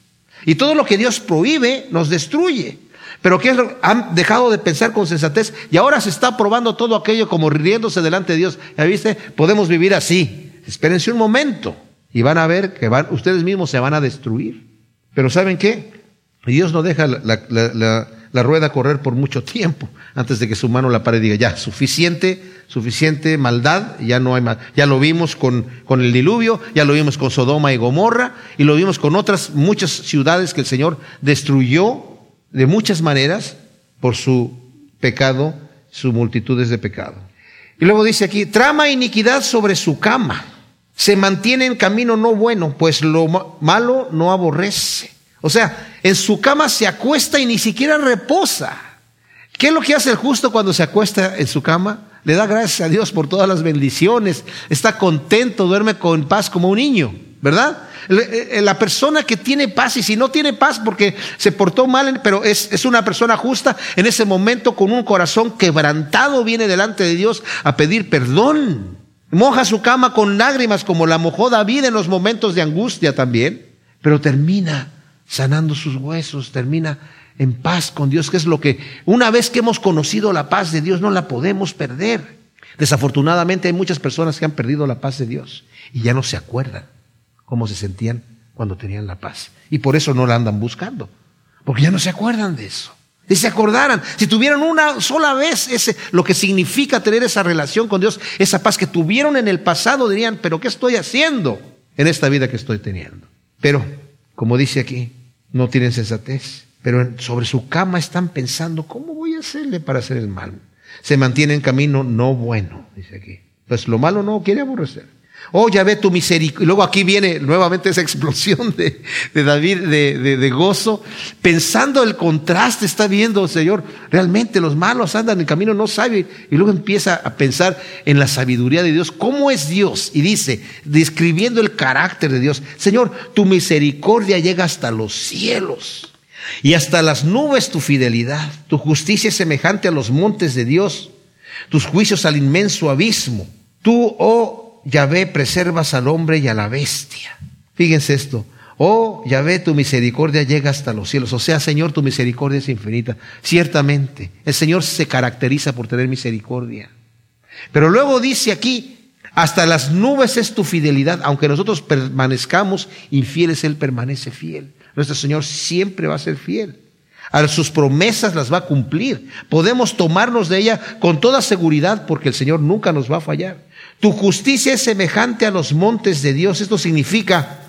Y todo lo que Dios prohíbe nos destruye. Pero ¿qué es lo? han dejado de pensar con sensatez y ahora se está probando todo aquello como riéndose delante de Dios. ¿Ya viste? Podemos vivir así. Espérense un momento y van a ver que van, ustedes mismos se van a destruir. Pero ¿saben qué? Dios no deja la, rueda correr por mucho tiempo antes de que su mano la pare y diga, ya, suficiente, suficiente maldad, ya no hay más. Ya lo vimos con, con el diluvio, ya lo vimos con Sodoma y Gomorra, y lo vimos con otras muchas ciudades que el Señor destruyó de muchas maneras por su pecado, sus multitudes de pecado. Y luego dice aquí, trama iniquidad sobre su cama, se mantiene en camino no bueno, pues lo malo no aborrece. O sea, en su cama se acuesta y ni siquiera reposa. ¿Qué es lo que hace el justo cuando se acuesta en su cama? Le da gracias a Dios por todas las bendiciones, está contento, duerme con paz como un niño, ¿verdad? Eh, eh, la persona que tiene paz, y si no tiene paz porque se portó mal, pero es, es una persona justa, en ese momento con un corazón quebrantado viene delante de Dios a pedir perdón. Moja su cama con lágrimas como la mojó David en los momentos de angustia también, pero termina sanando sus huesos, termina en paz con Dios, que es lo que una vez que hemos conocido la paz de Dios no la podemos perder. Desafortunadamente hay muchas personas que han perdido la paz de Dios y ya no se acuerdan cómo se sentían cuando tenían la paz. Y por eso no la andan buscando, porque ya no se acuerdan de eso. Si se acordaran, si tuvieran una sola vez ese, lo que significa tener esa relación con Dios, esa paz que tuvieron en el pasado, dirían, pero ¿qué estoy haciendo en esta vida que estoy teniendo? Pero, como dice aquí, no tienen sensatez, pero sobre su cama están pensando, ¿cómo voy a hacerle para hacer el mal? Se mantiene en camino no bueno, dice aquí. Pues lo malo no quiere aborrecer. Oh, ya ve tu misericordia. Luego aquí viene nuevamente esa explosión de, David de, gozo. Pensando el contraste, está viendo, Señor, realmente los malos andan en el camino no saben. Y luego empieza a pensar en la sabiduría de Dios. ¿Cómo es Dios? Y dice, describiendo el carácter de Dios. Señor, tu misericordia llega hasta los cielos. Y hasta las nubes tu fidelidad. Tu justicia es semejante a los montes de Dios. Tus juicios al inmenso abismo. Tú, oh Yahvé, preservas al hombre y a la bestia. Fíjense esto. Oh, Yahvé, tu misericordia llega hasta los cielos. O sea, Señor, tu misericordia es infinita. Ciertamente, el Señor se caracteriza por tener misericordia. Pero luego dice aquí, hasta las nubes es tu fidelidad. Aunque nosotros permanezcamos infieles, Él permanece fiel. Nuestro Señor siempre va a ser fiel. A sus promesas las va a cumplir. Podemos tomarnos de ella con toda seguridad porque el Señor nunca nos va a fallar. Tu justicia es semejante a los montes de Dios. Esto significa,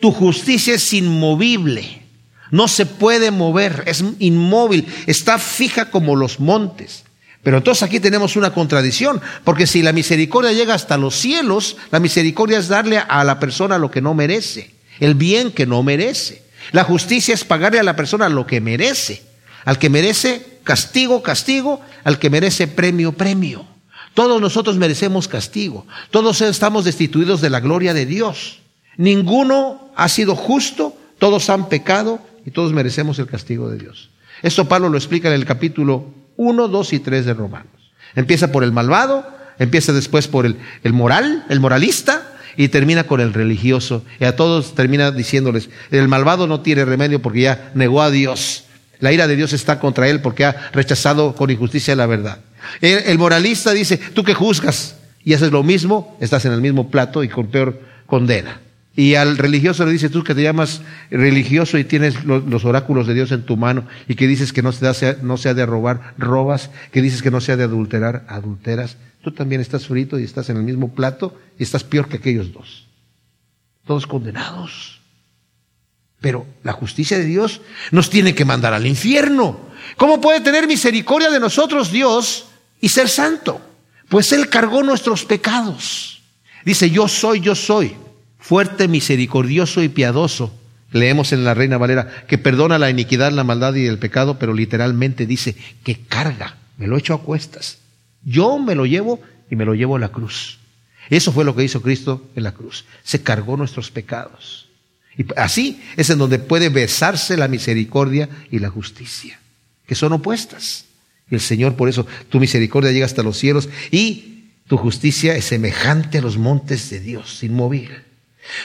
tu justicia es inmovible. No se puede mover, es inmóvil, está fija como los montes. Pero entonces aquí tenemos una contradicción, porque si la misericordia llega hasta los cielos, la misericordia es darle a la persona lo que no merece, el bien que no merece. La justicia es pagarle a la persona lo que merece. Al que merece castigo, castigo, al que merece premio, premio. Todos nosotros merecemos castigo. Todos estamos destituidos de la gloria de Dios. Ninguno ha sido justo, todos han pecado y todos merecemos el castigo de Dios. Esto Pablo lo explica en el capítulo 1, 2 y 3 de Romanos. Empieza por el malvado, empieza después por el, el moral, el moralista, y termina con el religioso. Y a todos termina diciéndoles, el malvado no tiene remedio porque ya negó a Dios. La ira de Dios está contra él porque ha rechazado con injusticia la verdad. El, moralista dice, tú que juzgas y haces lo mismo, estás en el mismo plato y con peor condena. Y al religioso le dice, tú que te llamas religioso y tienes los, oráculos de Dios en tu mano y que dices que no, se da, no sea de robar, robas, que dices que no sea de adulterar, adulteras, tú también estás frito y estás en el mismo plato y estás peor que aquellos dos. Todos condenados. Pero la justicia de Dios nos tiene que mandar al infierno. ¿Cómo puede tener misericordia de nosotros Dios y ser santo? Pues Él cargó nuestros pecados. Dice, yo soy, yo soy, fuerte, misericordioso y piadoso. Leemos en la Reina Valera que perdona la iniquidad, la maldad y el pecado, pero literalmente dice que carga, me lo echo a cuestas. Yo me lo llevo y me lo llevo a la cruz. Eso fue lo que hizo Cristo en la cruz. Se cargó nuestros pecados. Y así es en donde puede besarse la misericordia y la justicia, que son opuestas. El Señor, por eso, tu misericordia llega hasta los cielos y tu justicia es semejante a los montes de Dios, inmóvil.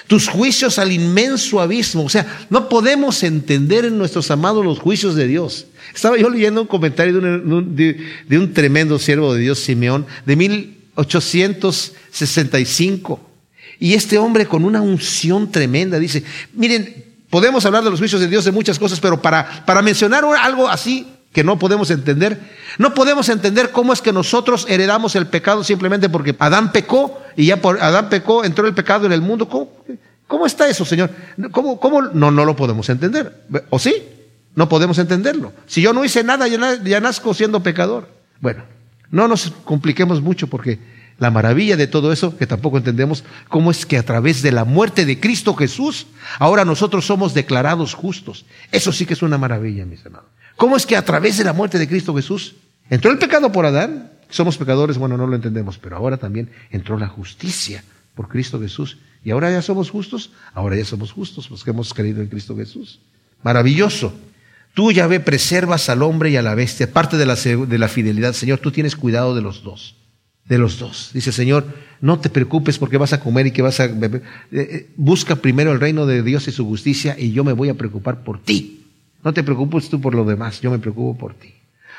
Tus juicios al inmenso abismo. O sea, no podemos entender en nuestros amados los juicios de Dios. Estaba yo leyendo un comentario de un, de un tremendo siervo de Dios, Simeón, de 1865. Y este hombre con una unción tremenda dice, miren, podemos hablar de los juicios de Dios de muchas cosas, pero para, para mencionar algo así que no podemos entender, no podemos entender cómo es que nosotros heredamos el pecado simplemente porque Adán pecó y ya por Adán pecó, entró el pecado en el mundo. ¿Cómo, cómo está eso, Señor? ¿Cómo, cómo? No, no lo podemos entender. ¿O sí? No podemos entenderlo. Si yo no hice nada, ya, ya nazco siendo pecador. Bueno, no nos compliquemos mucho porque la maravilla de todo eso, que tampoco entendemos, cómo es que a través de la muerte de Cristo Jesús, ahora nosotros somos declarados justos. Eso sí que es una maravilla, mis hermanos. ¿Cómo es que a través de la muerte de Cristo Jesús entró el pecado por Adán? Somos pecadores, bueno, no lo entendemos, pero ahora también entró la justicia por Cristo Jesús. Y ahora ya somos justos, ahora ya somos justos, los que hemos creído en Cristo Jesús. Maravilloso. Tú, Yahvé, preservas al hombre y a la bestia, parte de la, de la fidelidad. Señor, tú tienes cuidado de los dos de los dos. Dice, Señor, no te preocupes porque vas a comer y que vas a beber. Eh, eh, busca primero el reino de Dios y su justicia y yo me voy a preocupar por ti. No te preocupes tú por lo demás, yo me preocupo por ti.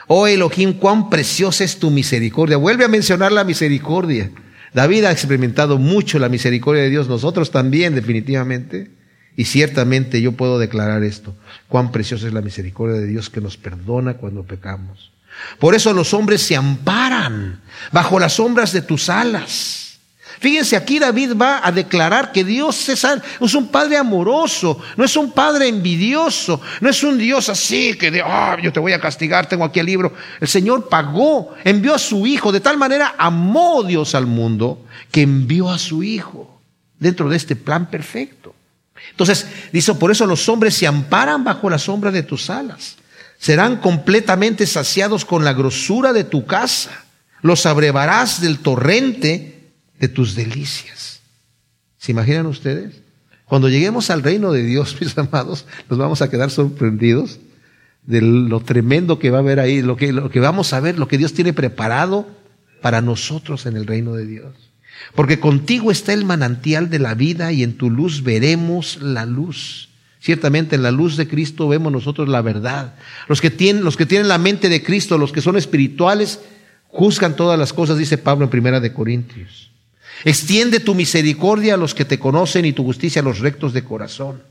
Oh Elohim, cuán preciosa es tu misericordia. Vuelve a mencionar la misericordia. David ha experimentado mucho la misericordia de Dios, nosotros también definitivamente. Y ciertamente yo puedo declarar esto, cuán preciosa es la misericordia de Dios que nos perdona cuando pecamos. Por eso los hombres se amparan bajo las sombras de tus alas. Fíjense, aquí David va a declarar que Dios es, un padre amoroso, no es un padre envidioso, no es un Dios así que de, oh, yo te voy a castigar, tengo aquí el libro. El Señor pagó, envió a su Hijo, de tal manera amó Dios al mundo que envió a su Hijo dentro de este plan perfecto. Entonces, dice, por eso los hombres se amparan bajo la sombra de tus alas serán completamente saciados con la grosura de tu casa. Los abrevarás del torrente de tus delicias. ¿Se imaginan ustedes? Cuando lleguemos al reino de Dios, mis amados, nos vamos a quedar sorprendidos de lo tremendo que va a haber ahí, lo que, lo que vamos a ver, lo que Dios tiene preparado para nosotros en el reino de Dios. Porque contigo está el manantial de la vida y en tu luz veremos la luz. Ciertamente en la luz de Cristo vemos nosotros la verdad. Los que tienen, los que tienen la mente de Cristo, los que son espirituales, juzgan todas las cosas, dice Pablo en Primera de Corintios. Extiende tu misericordia a los que te conocen y tu justicia a los rectos de corazón.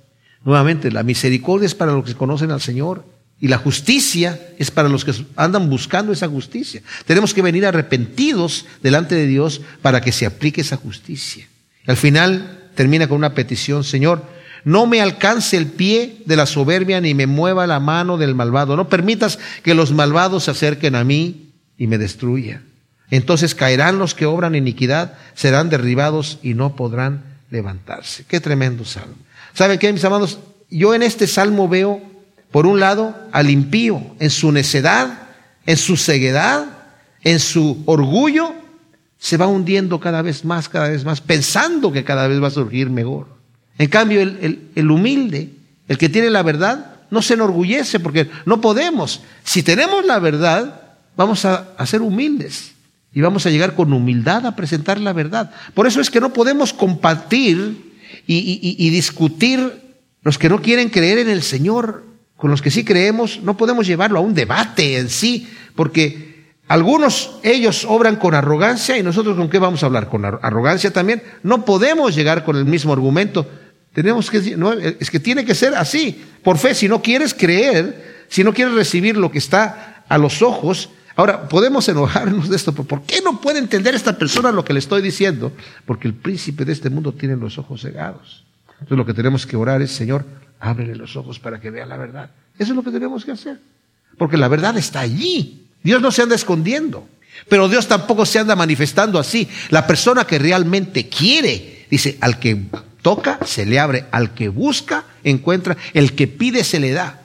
Nuevamente, la misericordia es para los que conocen al Señor y la justicia es para los que andan buscando esa justicia. Tenemos que venir arrepentidos delante de Dios para que se aplique esa justicia. Al final termina con una petición, Señor, no me alcance el pie de la soberbia ni me mueva la mano del malvado. No permitas que los malvados se acerquen a mí y me destruyan. Entonces caerán los que obran iniquidad, serán derribados y no podrán levantarse. Qué tremendo salmo. ¿Saben qué, mis amados? Yo en este salmo veo, por un lado, al impío en su necedad, en su ceguedad, en su orgullo, se va hundiendo cada vez más, cada vez más, pensando que cada vez va a surgir mejor. En cambio, el, humilde, el que tiene la verdad, no se enorgullece porque no podemos. Si tenemos la verdad, vamos a, ser humildes. Y vamos a llegar con humildad a presentar la verdad. Por eso es que no podemos compartir y, discutir los que no quieren creer en el Señor con los que sí creemos, no podemos llevarlo a un debate en sí, porque algunos, ellos obran con arrogancia y nosotros con qué vamos a hablar, con arrogancia también. No podemos llegar con el mismo argumento. Tenemos que, no, es que tiene que ser así, por fe. Si no quieres creer, si no quieres recibir lo que está a los ojos, ahora podemos enojarnos de esto, pero ¿por qué no puede entender esta persona lo que le estoy diciendo? Porque el príncipe de este mundo tiene los ojos cegados. Entonces lo que tenemos que orar es, Señor, ábrele los ojos para que vea la verdad. Eso es lo que tenemos que hacer. Porque la verdad está allí. Dios no se anda escondiendo. Pero Dios tampoco se anda manifestando así. La persona que realmente quiere, dice, al que toca, se le abre. Al que busca, encuentra. El que pide, se le da.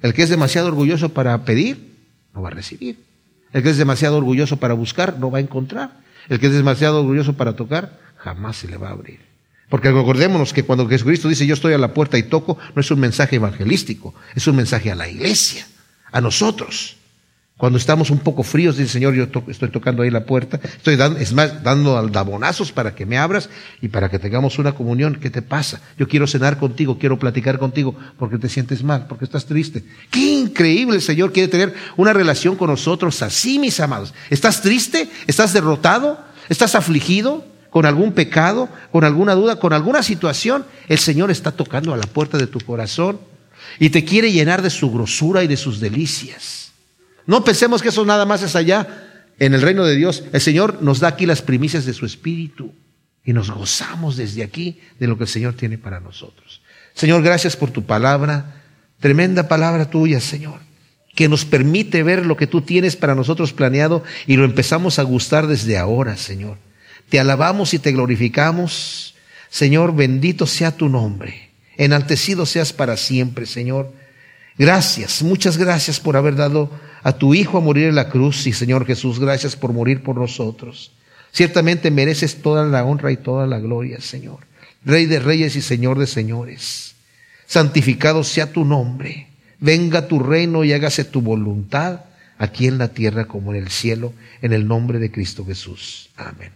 El que es demasiado orgulloso para pedir, no va a recibir. El que es demasiado orgulloso para buscar, no va a encontrar. El que es demasiado orgulloso para tocar, jamás se le va a abrir. Porque recordémonos que cuando Jesucristo dice yo estoy a la puerta y toco, no es un mensaje evangelístico, es un mensaje a la iglesia, a nosotros. Cuando estamos un poco fríos, dice Señor, yo estoy tocando ahí la puerta, estoy dando, es más, dando aldabonazos para que me abras y para que tengamos una comunión. ¿Qué te pasa? Yo quiero cenar contigo, quiero platicar contigo, porque te sientes mal, porque estás triste. Qué increíble el Señor quiere tener una relación con nosotros así, mis amados. ¿Estás triste? ¿Estás derrotado? ¿Estás afligido? con algún pecado, con alguna duda, con alguna situación, el Señor está tocando a la puerta de tu corazón y te quiere llenar de su grosura y de sus delicias. No pensemos que eso nada más es allá en el reino de Dios. El Señor nos da aquí las primicias de su espíritu y nos gozamos desde aquí de lo que el Señor tiene para nosotros. Señor, gracias por tu palabra, tremenda palabra tuya, Señor, que nos permite ver lo que tú tienes para nosotros planeado y lo empezamos a gustar desde ahora, Señor. Te alabamos y te glorificamos. Señor, bendito sea tu nombre. Enaltecido seas para siempre, Señor. Gracias, muchas gracias por haber dado a tu Hijo a morir en la cruz y Señor Jesús, gracias por morir por nosotros. Ciertamente mereces toda la honra y toda la gloria, Señor. Rey de reyes y Señor de señores. Santificado sea tu nombre. Venga tu reino y hágase tu voluntad aquí en la tierra como en el cielo, en el nombre de Cristo Jesús. Amén.